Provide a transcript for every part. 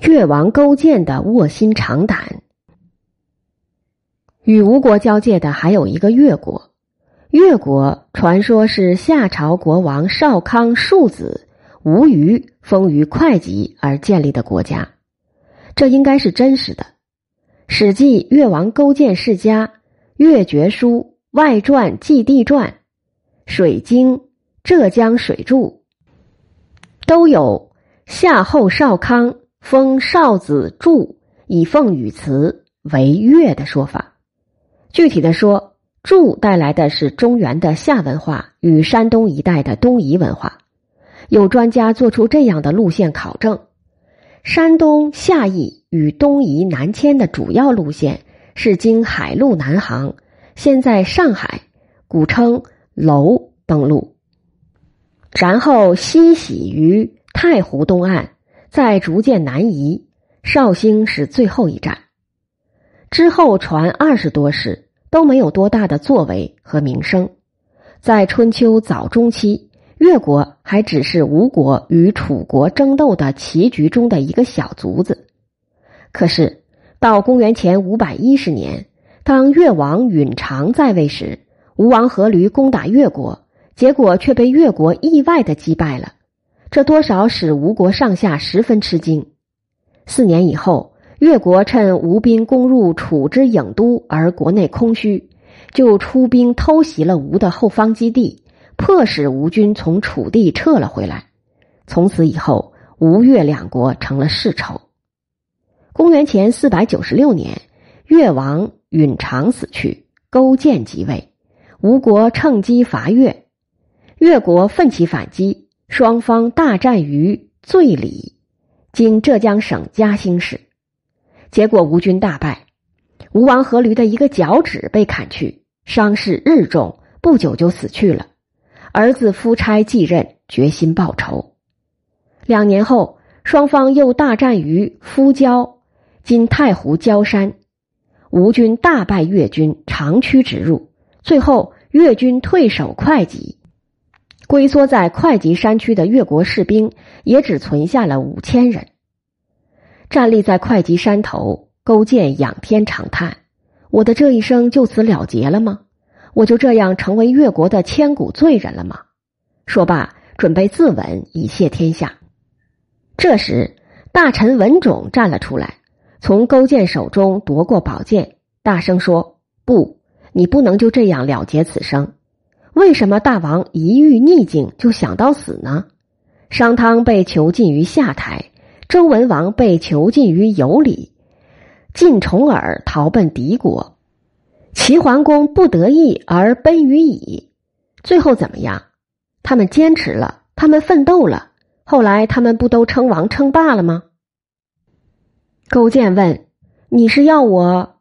越王勾践的卧薪尝胆。与吴国交界的还有一个越国，越国传说是夏朝国王少康庶子吴虞封于会稽而建立的国家，这应该是真实的。《史记·越王勾践世家》《越绝书》《外传》《纪地传》《水经》《浙江水注》都有夏后少康封少子祝以奉禹祠为乐的说法。具体的说，祝带来的是中原的夏文化与山东一带的东夷文化。有专家做出这样的路线考证：山东夏邑与东夷南迁的主要路线是经海路南航，先在上海（古称楼）登陆，然后西徙于太湖东岸，在逐渐南移。绍兴是最后一站。之后传二十多世。都没有多大的作为和名声，在春秋早中期，越国还只是吴国与楚国争斗的棋局中的一个小卒子。可是到公元前五百一十年，当越王允常在位时，吴王阖闾攻打越国，结果却被越国意外的击败了，这多少使吴国上下十分吃惊。四年以后。越国趁吴兵攻入楚之郢都而国内空虚，就出兵偷袭了吴的后方基地，迫使吴军从楚地撤了回来。从此以后，吴越两国成了世仇。公元前四百九十六年，越王允常死去，勾践即位，吴国趁机伐越，越国奋起反击，双方大战于醉里，今浙江省嘉兴市。结果吴军大败，吴王阖闾的一个脚趾被砍去，伤势日重，不久就死去了。儿子夫差继任，决心报仇。两年后，双方又大战于夫郊（今太湖焦山），吴军大败越军，长驱直入。最后，越军退守会稽，龟缩在会稽山区的越国士兵也只存下了五千人。站立在会稽山头，勾践仰天长叹：“我的这一生就此了结了吗？我就这样成为越国的千古罪人了吗？”说罢，准备自刎以谢天下。这时，大臣文种站了出来，从勾践手中夺过宝剑，大声说：“不，你不能就这样了结此生。为什么大王一遇逆境就想到死呢？”商汤被囚禁于下台。周文王被囚禁于有里，晋重耳逃奔敌国，齐桓公不得意而奔于乙，最后怎么样？他们坚持了，他们奋斗了，后来他们不都称王称霸了吗？勾践问：“你是要我？”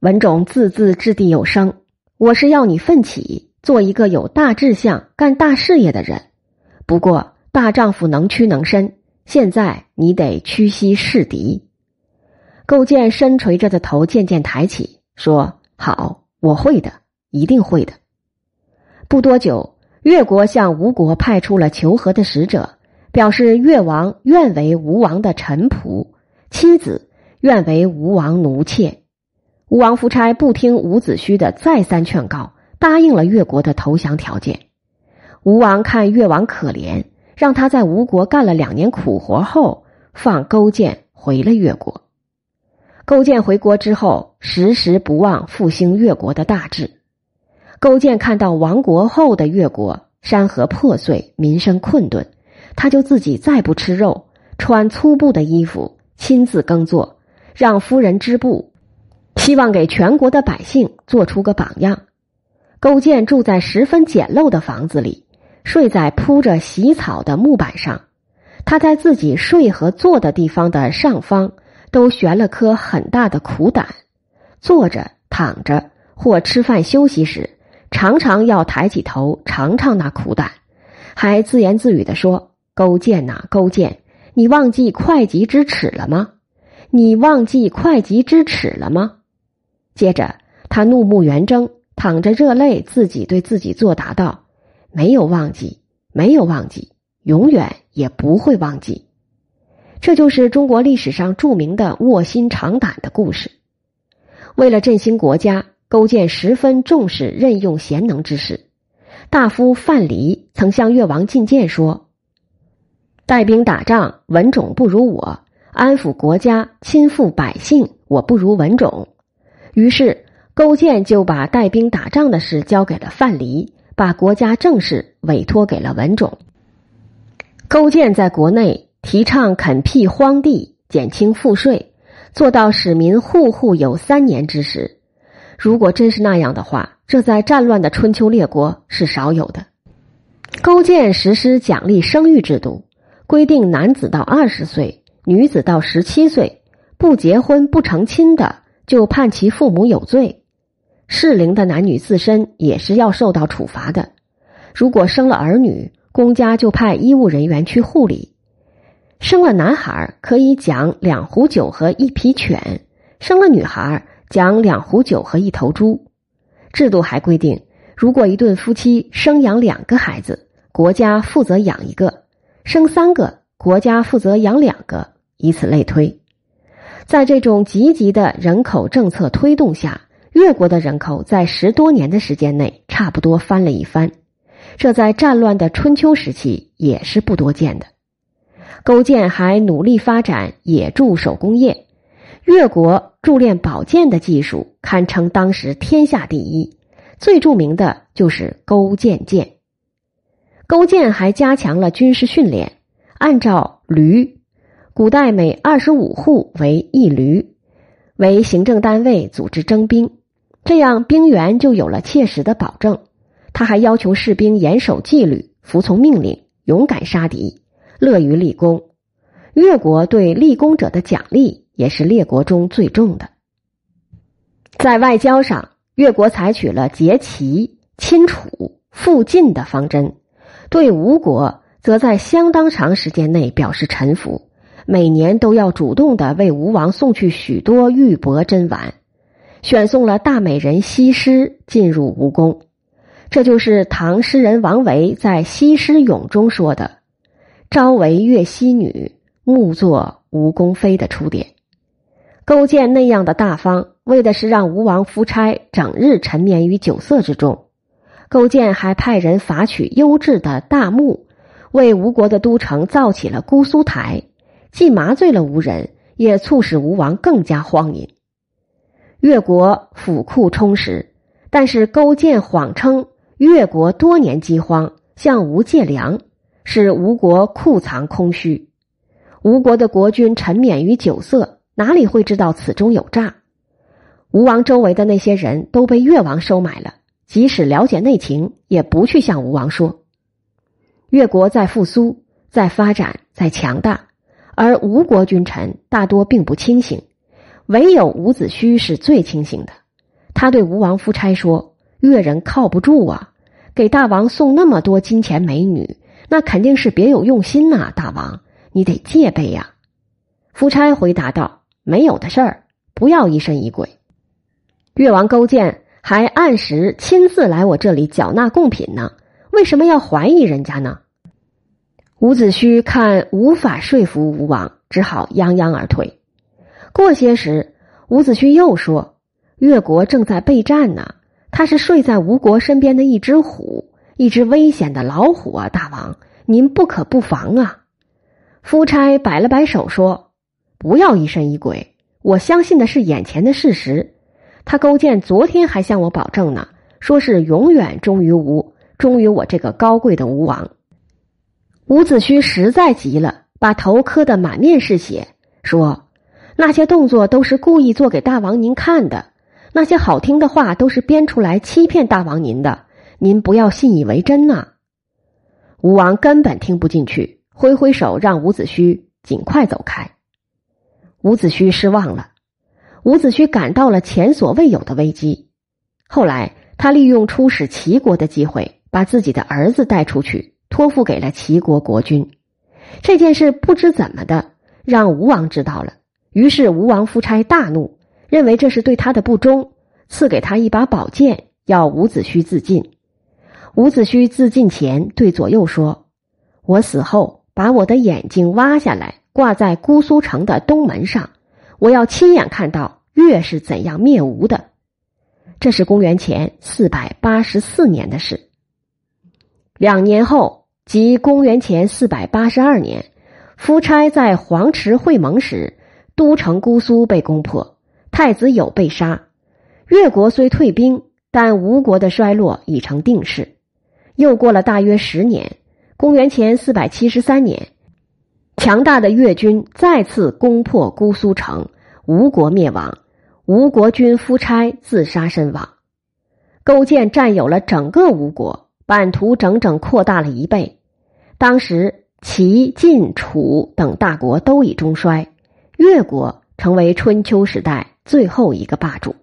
文种字字掷地有声：“我是要你奋起，做一个有大志向、干大事业的人。不过大丈夫能屈能伸。”现在你得屈膝示敌。勾践深垂着的头渐渐抬起，说：“好，我会的，一定会的。”不多久，越国向吴国派出了求和的使者，表示越王愿为吴王的臣仆，妻子愿为吴王奴妾。吴王夫差不听伍子胥的再三劝告，答应了越国的投降条件。吴王看越王可怜。让他在吴国干了两年苦活后，放勾践回了越国。勾践回国之后，时时不忘复兴越国的大志。勾践看到亡国后的越国山河破碎，民生困顿，他就自己再不吃肉，穿粗布的衣服，亲自耕作，让夫人织布，希望给全国的百姓做出个榜样。勾践住在十分简陋的房子里。睡在铺着洗草的木板上，他在自己睡和坐的地方的上方都悬了颗很大的苦胆。坐着、躺着或吃饭休息时，常常要抬起头尝尝那苦胆，还自言自语的说：“勾践呐，勾践，你忘记会稽之耻了吗？你忘记会稽之耻了吗？”接着，他怒目圆睁，淌着热泪，自己对自己作答道。没有忘记，没有忘记，永远也不会忘记。这就是中国历史上著名的卧薪尝胆的故事。为了振兴国家，勾践十分重视任用贤能之士。大夫范蠡曾向越王进谏说：“带兵打仗，文种不如我；安抚国家，亲附百姓，我不如文种。”于是勾践就把带兵打仗的事交给了范蠡，把国家政事委托给了文种。勾践在国内提倡垦辟荒地，减轻赋税，做到使民户户有三年之时。如果真是那样的话，这在战乱的春秋列国是少有的。勾践实施奖励生育制度，规定男子到二十岁，女子到十七岁不结婚不成亲的，就判其父母有罪；适龄的男女自身也是要受到处罚的。如果生了儿女，公家就派医务人员去护理，生了男孩可以奖两壶酒和一匹犬，生了女孩奖两壶酒和一头猪。制度还规定，如果一对夫妻生养两个孩子，国家负责养一个；生三个，国家负责养两个，以此类推。在这种积极的人口政策推动下，越国的人口在十多年的时间内差不多翻了一番。这在战乱的春秋时期也是不多见的。勾践还努力发展冶铸手工业，越国铸炼宝剑的技术堪称当时天下第一。最著名的就是勾践剑。勾践还加强了军事训练，按照驴，古代每二十五户为一驴，为行政单位组织征兵，这样兵员就有了切实的保证。他还要求士兵严守纪律，服从命令，勇敢杀敌，乐于立功。越国对立功者的奖励也是列国中最重的。在外交上，越国采取了结齐、亲楚、附近的方针，对吴国则在相当长时间内表示臣服，每年都要主动的为吴王送去许多玉帛珍玩，选送了大美人西施进入吴宫。这就是唐诗人王维在《西施咏》中说的“朝为越西女，暮作吴宫妃”的出典。勾践那样的大方，为的是让吴王夫差整日沉湎于酒色之中。勾践还派人伐取优质的大木，为吴国的都城造起了姑苏台，既麻醉了吴人，也促使吴王更加荒淫。越国府库充实，但是勾践谎称。越国多年饥荒，向吴借粮，使吴国库藏空虚。吴国的国君沉湎于酒色，哪里会知道此中有诈？吴王周围的那些人都被越王收买了，即使了解内情，也不去向吴王说。越国在复苏，在发展，在强大，而吴国君臣大多并不清醒，唯有伍子胥是最清醒的。他对吴王夫差说。越人靠不住啊！给大王送那么多金钱美女，那肯定是别有用心呐！大王，你得戒备呀。夫差回答道：“没有的事儿，不要疑神疑鬼。”越王勾践还按时亲自来我这里缴纳贡品呢，为什么要怀疑人家呢？伍子胥看无法说服吴王，只好泱泱而退。过些时，伍子胥又说：“越国正在备战呢。”他是睡在吴国身边的一只虎，一只危险的老虎啊！大王，您不可不防啊！夫差摆了摆手说：“不要疑神疑鬼，我相信的是眼前的事实。他勾践昨天还向我保证呢，说是永远忠于吴，忠于我这个高贵的吴王。”伍子胥实在急了，把头磕得满面是血，说：“那些动作都是故意做给大王您看的。”那些好听的话都是编出来欺骗大王您的，您不要信以为真呐！吴王根本听不进去，挥挥手让伍子胥尽快走开。伍子胥失望了，伍子胥感到了前所未有的危机。后来，他利用出使齐国的机会，把自己的儿子带出去，托付给了齐国国君。这件事不知怎么的，让吴王知道了，于是吴王夫差大怒。认为这是对他的不忠，赐给他一把宝剑，要伍子胥自尽。伍子胥自尽前对左右说：“我死后把我的眼睛挖下来，挂在姑苏城的东门上，我要亲眼看到越是怎样灭吴的。这是公元前四百八十四年的事。两年后，即公元前四百八十二年，夫差在黄池会盟时，都城姑苏被攻破，太子友被杀。越国虽退兵，但吴国的衰落已成定势。又过了大约十年，公元前四百七十三年，强大的越军再次攻破姑苏城，吴国灭亡。吴国君夫差自杀身亡，勾践占有了整个吴国，版图整整扩大了一倍。当时齐、晋、楚等大国都已中衰，越国成为春秋时代最后一个霸主。